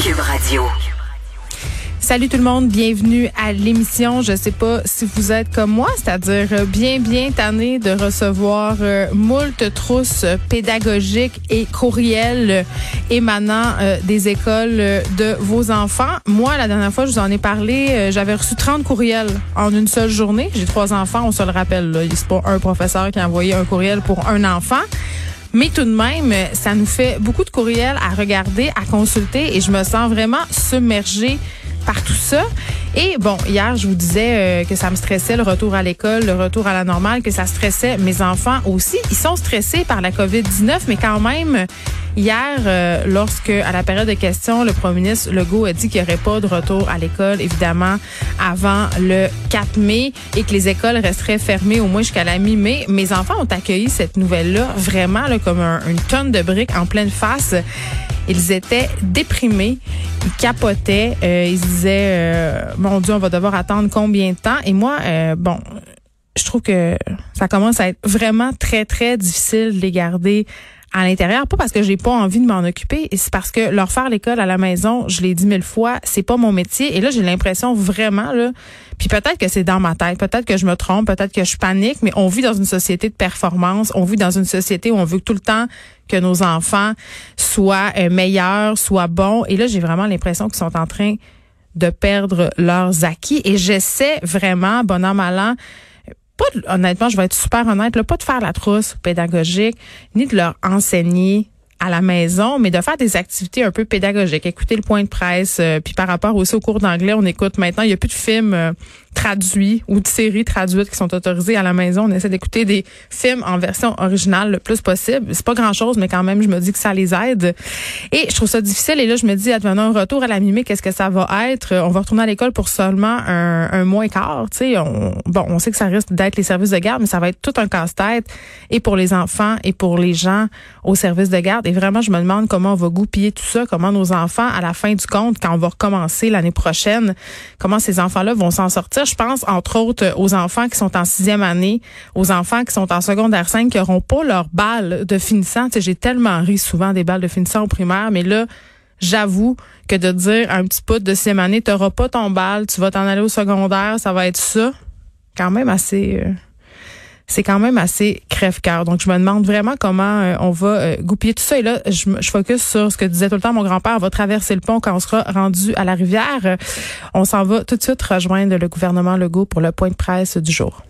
Radio. Salut tout le monde, bienvenue à l'émission. Je sais pas si vous êtes comme moi, c'est-à-dire bien bien tanné de recevoir euh, moult trousses pédagogiques et courriels émanant euh, des écoles de vos enfants. Moi, la dernière fois, je vous en ai parlé, euh, j'avais reçu 30 courriels en une seule journée. J'ai trois enfants, on se le rappelle. C'est pas un professeur qui a envoyé un courriel pour un enfant. Mais tout de même, ça nous fait beaucoup de courriels à regarder, à consulter et je me sens vraiment submergée par tout ça. Et bon, hier, je vous disais euh, que ça me stressait le retour à l'école, le retour à la normale, que ça stressait mes enfants aussi. Ils sont stressés par la COVID-19, mais quand même, hier, euh, lorsque, à la période de questions, le premier ministre Legault a dit qu'il n'y aurait pas de retour à l'école, évidemment, avant le 4 mai et que les écoles resteraient fermées au moins jusqu'à la mi-mai, mes enfants ont accueilli cette nouvelle-là vraiment là, comme un- une tonne de briques en pleine face. Ils étaient déprimés, ils capotaient, euh, ils disaient euh, mon Dieu, on va devoir attendre combien de temps Et moi, euh, bon, je trouve que ça commence à être vraiment très très difficile de les garder à l'intérieur, pas parce que j'ai pas envie de m'en occuper, c'est parce que leur faire l'école à la maison, je l'ai dit mille fois, c'est pas mon métier. Et là, j'ai l'impression vraiment là, puis peut-être que c'est dans ma tête, peut-être que je me trompe, peut-être que je panique, mais on vit dans une société de performance, on vit dans une société où on veut tout le temps que nos enfants soient euh, meilleurs, soient bons. Et là, j'ai vraiment l'impression qu'ils sont en train de perdre leurs acquis. Et j'essaie vraiment, bon an, pas de- honnêtement, je vais être super honnête, là, pas de faire la trousse pédagogique, ni de leur enseigner à la maison, mais de faire des activités un peu pédagogiques. Écouter le point de presse, euh, puis par rapport aussi au cours d'anglais, on écoute maintenant, il n'y a plus de films euh, traduits ou de séries traduites qui sont autorisées à la maison. On essaie d'écouter des films en version originale le plus possible. C'est pas grand-chose, mais quand même, je me dis que ça les aide. Et je trouve ça difficile. Et là, je me dis, advenant un retour à la mi qu'est-ce que ça va être? On va retourner à l'école pour seulement un, un mois et quart. Sais, on, bon, on sait que ça risque d'être les services de garde, mais ça va être tout un casse-tête et pour les enfants et pour les gens au service de garde. Et vraiment, je me demande comment on va goupiller tout ça, comment nos enfants, à la fin du compte, quand on va recommencer l'année prochaine, comment ces enfants-là vont s'en sortir. Je pense, entre autres, aux enfants qui sont en sixième année, aux enfants qui sont en secondaire 5, qui n'auront pas leur balle de finissant. J'ai tellement ri souvent des balles de finissant au primaire, mais là, j'avoue que de dire un petit pote de sixième année, tu n'auras pas ton balle, tu vas t'en aller au secondaire, ça va être ça, quand même assez... euh, c'est quand même assez crève-cœur. Donc, je me demande vraiment comment euh, on va euh, goupiller tout ça. Et là, je, je focus sur ce que disait tout le temps mon grand-père. On va traverser le pont quand on sera rendu à la rivière. On s'en va tout de suite rejoindre le gouvernement Legault pour le point de presse du jour.